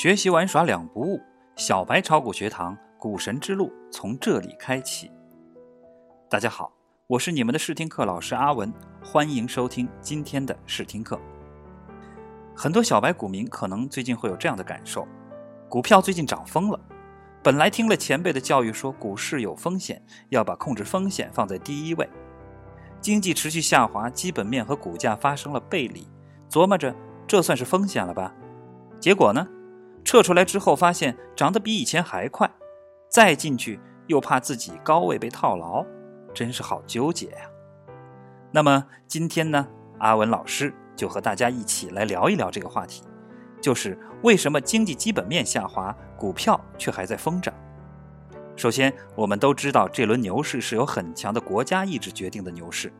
学习玩耍两不误，小白炒股学堂股神之路从这里开启。大家好，我是你们的试听课老师阿文，欢迎收听今天的试听课。很多小白股民可能最近会有这样的感受：股票最近涨疯了。本来听了前辈的教育，说股市有风险，要把控制风险放在第一位。经济持续下滑，基本面和股价发生了背离，琢磨着这算是风险了吧？结果呢？撤出来之后，发现涨得比以前还快，再进去又怕自己高位被套牢，真是好纠结呀。那么今天呢，阿文老师就和大家一起来聊一聊这个话题，就是为什么经济基本面下滑，股票却还在疯涨。首先，我们都知道这轮牛市是由很强的国家意志决定的牛市，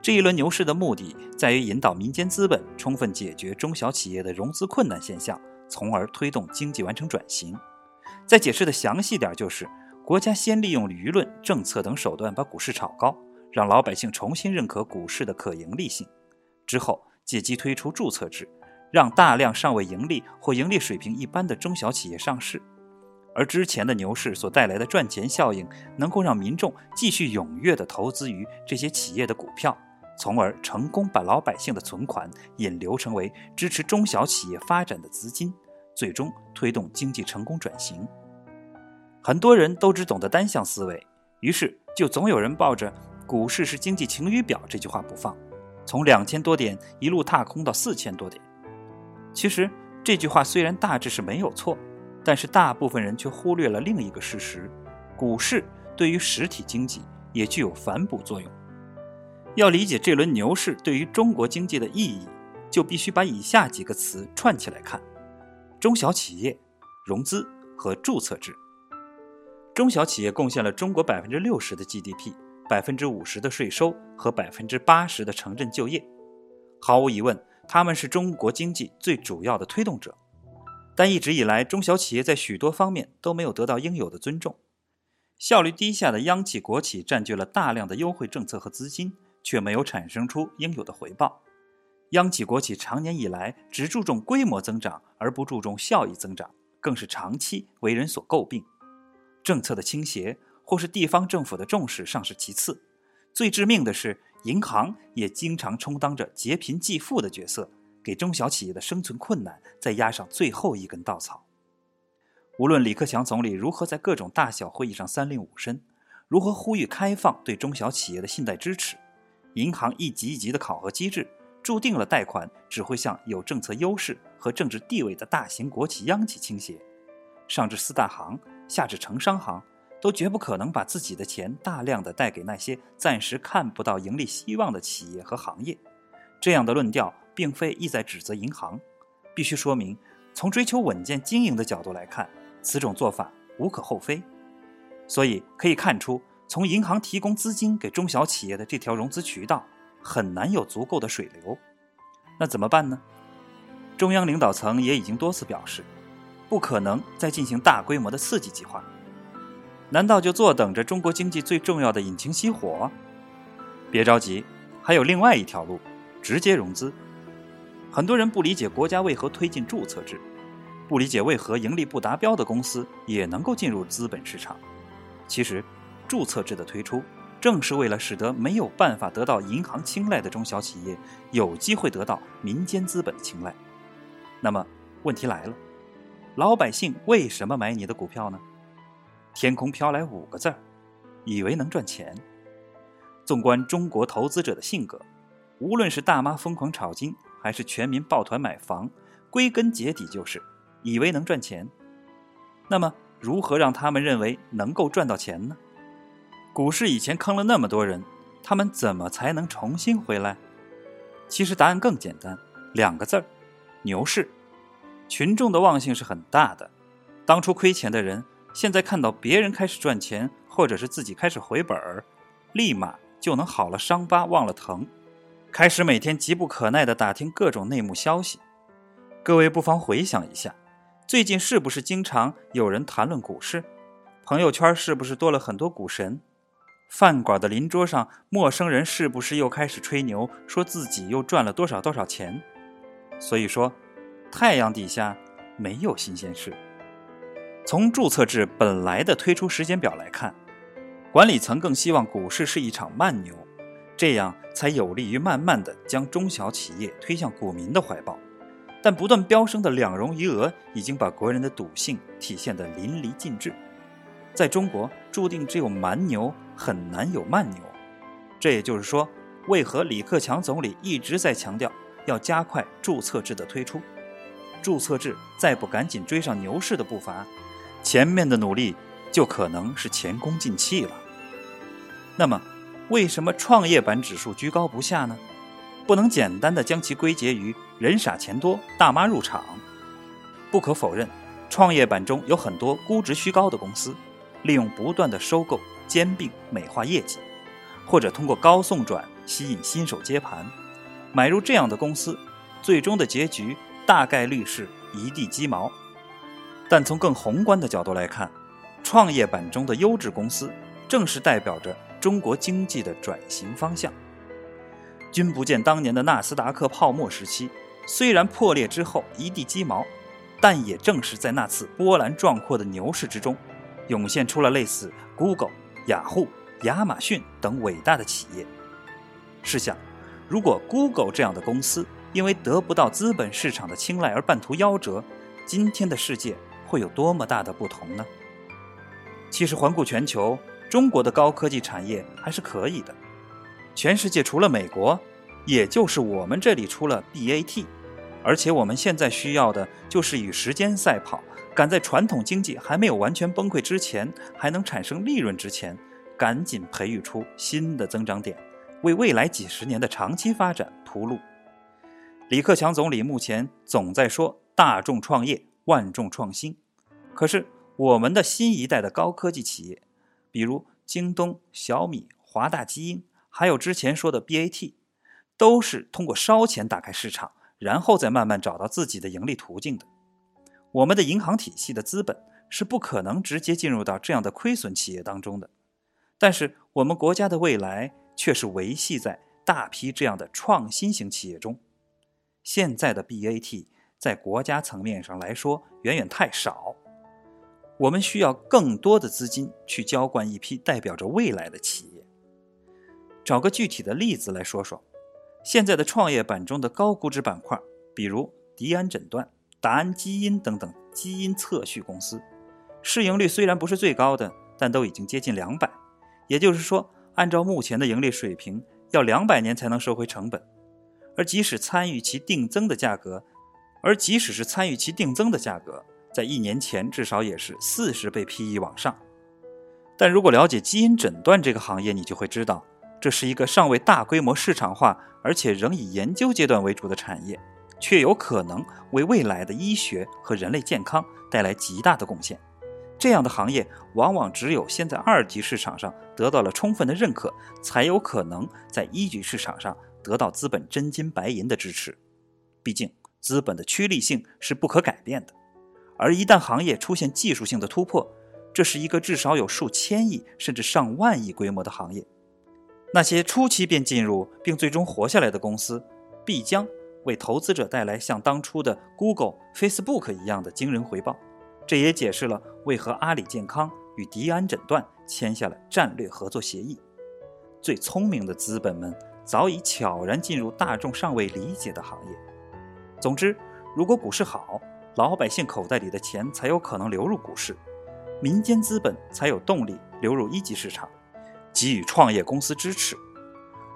这一轮牛市的目的在于引导民间资本充分解决中小企业的融资困难现象。从而推动经济完成转型。再解释的详细点，就是国家先利用舆论、政策等手段把股市炒高，让老百姓重新认可股市的可盈利性。之后借机推出注册制，让大量尚未盈利或盈利水平一般的中小企业上市。而之前的牛市所带来的赚钱效应，能够让民众继续踊跃地投资于这些企业的股票。从而成功把老百姓的存款引流成为支持中小企业发展的资金，最终推动经济成功转型。很多人都只懂得单向思维，于是就总有人抱着“股市是经济晴雨表”这句话不放，从两千多点一路踏空到四千多点。其实这句话虽然大致是没有错，但是大部分人却忽略了另一个事实：股市对于实体经济也具有反哺作用。要理解这轮牛市对于中国经济的意义，就必须把以下几个词串起来看：中小企业、融资和注册制。中小企业贡献了中国百分之六十的 GDP、百分之五十的税收和百分之八十的城镇就业。毫无疑问，他们是中国经济最主要的推动者。但一直以来，中小企业在许多方面都没有得到应有的尊重，效率低下的央企国企占据了大量的优惠政策和资金。却没有产生出应有的回报。央企国企长年以来只注重规模增长，而不注重效益增长，更是长期为人所诟病。政策的倾斜或是地方政府的重视尚是其次，最致命的是，银行也经常充当着劫贫济富的角色，给中小企业的生存困难再压上最后一根稻草。无论李克强总理如何在各种大小会议上三令五申，如何呼吁开放对中小企业的信贷支持。银行一级一级的考核机制，注定了贷款只会向有政策优势和政治地位的大型国企央企倾斜，上至四大行，下至城商行，都绝不可能把自己的钱大量的贷给那些暂时看不到盈利希望的企业和行业。这样的论调并非意在指责银行，必须说明，从追求稳健经营的角度来看，此种做法无可厚非。所以可以看出。从银行提供资金给中小企业的这条融资渠道很难有足够的水流，那怎么办呢？中央领导层也已经多次表示，不可能再进行大规模的刺激计划。难道就坐等着中国经济最重要的引擎熄火？别着急，还有另外一条路，直接融资。很多人不理解国家为何推进注册制，不理解为何盈利不达标的公司也能够进入资本市场。其实。注册制的推出，正是为了使得没有办法得到银行青睐的中小企业有机会得到民间资本的青睐。那么问题来了，老百姓为什么买你的股票呢？天空飘来五个字儿：以为能赚钱。纵观中国投资者的性格，无论是大妈疯狂炒金，还是全民抱团买房，归根结底就是以为能赚钱。那么如何让他们认为能够赚到钱呢？股市以前坑了那么多人，他们怎么才能重新回来？其实答案更简单，两个字儿：牛市。群众的忘性是很大的，当初亏钱的人，现在看到别人开始赚钱，或者是自己开始回本儿，立马就能好了伤疤忘了疼，开始每天急不可耐地打听各种内幕消息。各位不妨回想一下，最近是不是经常有人谈论股市？朋友圈是不是多了很多股神？饭馆的邻桌上，陌生人是不是又开始吹牛，说自己又赚了多少多少钱？所以说，太阳底下没有新鲜事。从注册制本来的推出时间表来看，管理层更希望股市是一场慢牛，这样才有利于慢慢的将中小企业推向股民的怀抱。但不断飙升的两融余额已经把国人的赌性体现得淋漓尽致。在中国，注定只有蛮牛，很难有慢牛。这也就是说，为何李克强总理一直在强调要加快注册制的推出？注册制再不赶紧追上牛市的步伐，前面的努力就可能是前功尽弃了。那么，为什么创业板指数居高不下呢？不能简单的将其归结于人傻钱多、大妈入场。不可否认，创业板中有很多估值虚高的公司，利用不断的收购兼并美化业绩，或者通过高送转吸引新手接盘。买入这样的公司，最终的结局大概率是一地鸡毛。但从更宏观的角度来看，创业板中的优质公司，正是代表着中国经济的转型方向。君不见当年的纳斯达克泡沫时期，虽然破裂之后一地鸡毛，但也正是在那次波澜壮阔的牛市之中，涌现出了类似 Google、雅虎、亚马逊等伟大的企业。试想，如果 Google 这样的公司因为得不到资本市场的青睐而半途夭折，今天的世界会有多么大的不同呢？其实环顾全球，中国的高科技产业还是可以的。全世界除了美国，也就是我们这里出了 BAT，而且我们现在需要的就是与时间赛跑，赶在传统经济还没有完全崩溃之前，还能产生利润之前，赶紧培育出新的增长点，为未来几十年的长期发展铺路。李克强总理目前总在说大众创业、万众创新，可是我们的新一代的高科技企业，比如京东、小米、华大基因。还有之前说的 BAT，都是通过烧钱打开市场，然后再慢慢找到自己的盈利途径的。我们的银行体系的资本是不可能直接进入到这样的亏损企业当中的，但是我们国家的未来却是维系在大批这样的创新型企业中。现在的 BAT 在国家层面上来说远远太少，我们需要更多的资金去浇灌一批代表着未来的企业。找个具体的例子来说说，现在的创业板中的高估值板块，比如迪安诊断、达安基因等等基因测序公司，市盈率虽然不是最高的，但都已经接近两百。也就是说，按照目前的盈利水平，要两百年才能收回成本。而即使参与其定增的价格，而即使是参与其定增的价格，在一年前至少也是四十倍 PE 往上。但如果了解基因诊断这个行业，你就会知道。这是一个尚未大规模市场化，而且仍以研究阶段为主的产业，却有可能为未来的医学和人类健康带来极大的贡献。这样的行业往往只有先在二级市场上得到了充分的认可，才有可能在一级市场上得到资本真金白银的支持。毕竟，资本的趋利性是不可改变的。而一旦行业出现技术性的突破，这是一个至少有数千亿甚至上万亿规模的行业。那些初期便进入并最终活下来的公司，必将为投资者带来像当初的 Google、Facebook 一样的惊人回报。这也解释了为何阿里健康与迪安诊断签下了战略合作协议。最聪明的资本们早已悄然进入大众尚未理解的行业。总之，如果股市好，老百姓口袋里的钱才有可能流入股市，民间资本才有动力流入一级市场。给予创业公司支持，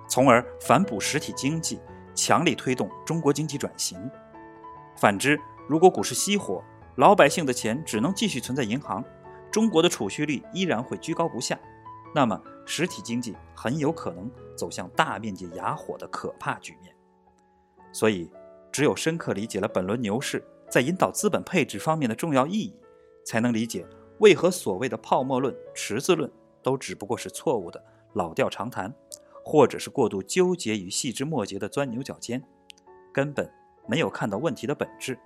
从而反哺实体经济，强力推动中国经济转型。反之，如果股市熄火，老百姓的钱只能继续存在银行，中国的储蓄率依然会居高不下，那么实体经济很有可能走向大面积哑火的可怕局面。所以，只有深刻理解了本轮牛市在引导资本配置方面的重要意义，才能理解为何所谓的泡沫论、池子论。都只不过是错误的老调常谈，或者是过度纠结于细枝末节的钻牛角尖，根本没有看到问题的本质。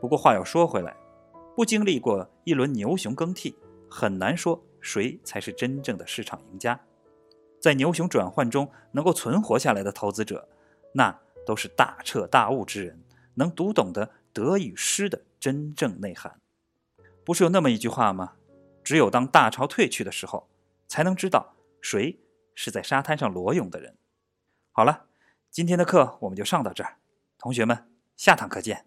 不过话又说回来，不经历过一轮牛熊更替，很难说谁才是真正的市场赢家。在牛熊转换中能够存活下来的投资者，那都是大彻大悟之人，能读懂的得与失的真正内涵。不是有那么一句话吗？只有当大潮退去的时候，才能知道谁是在沙滩上裸泳的人。好了，今天的课我们就上到这儿，同学们，下堂课见。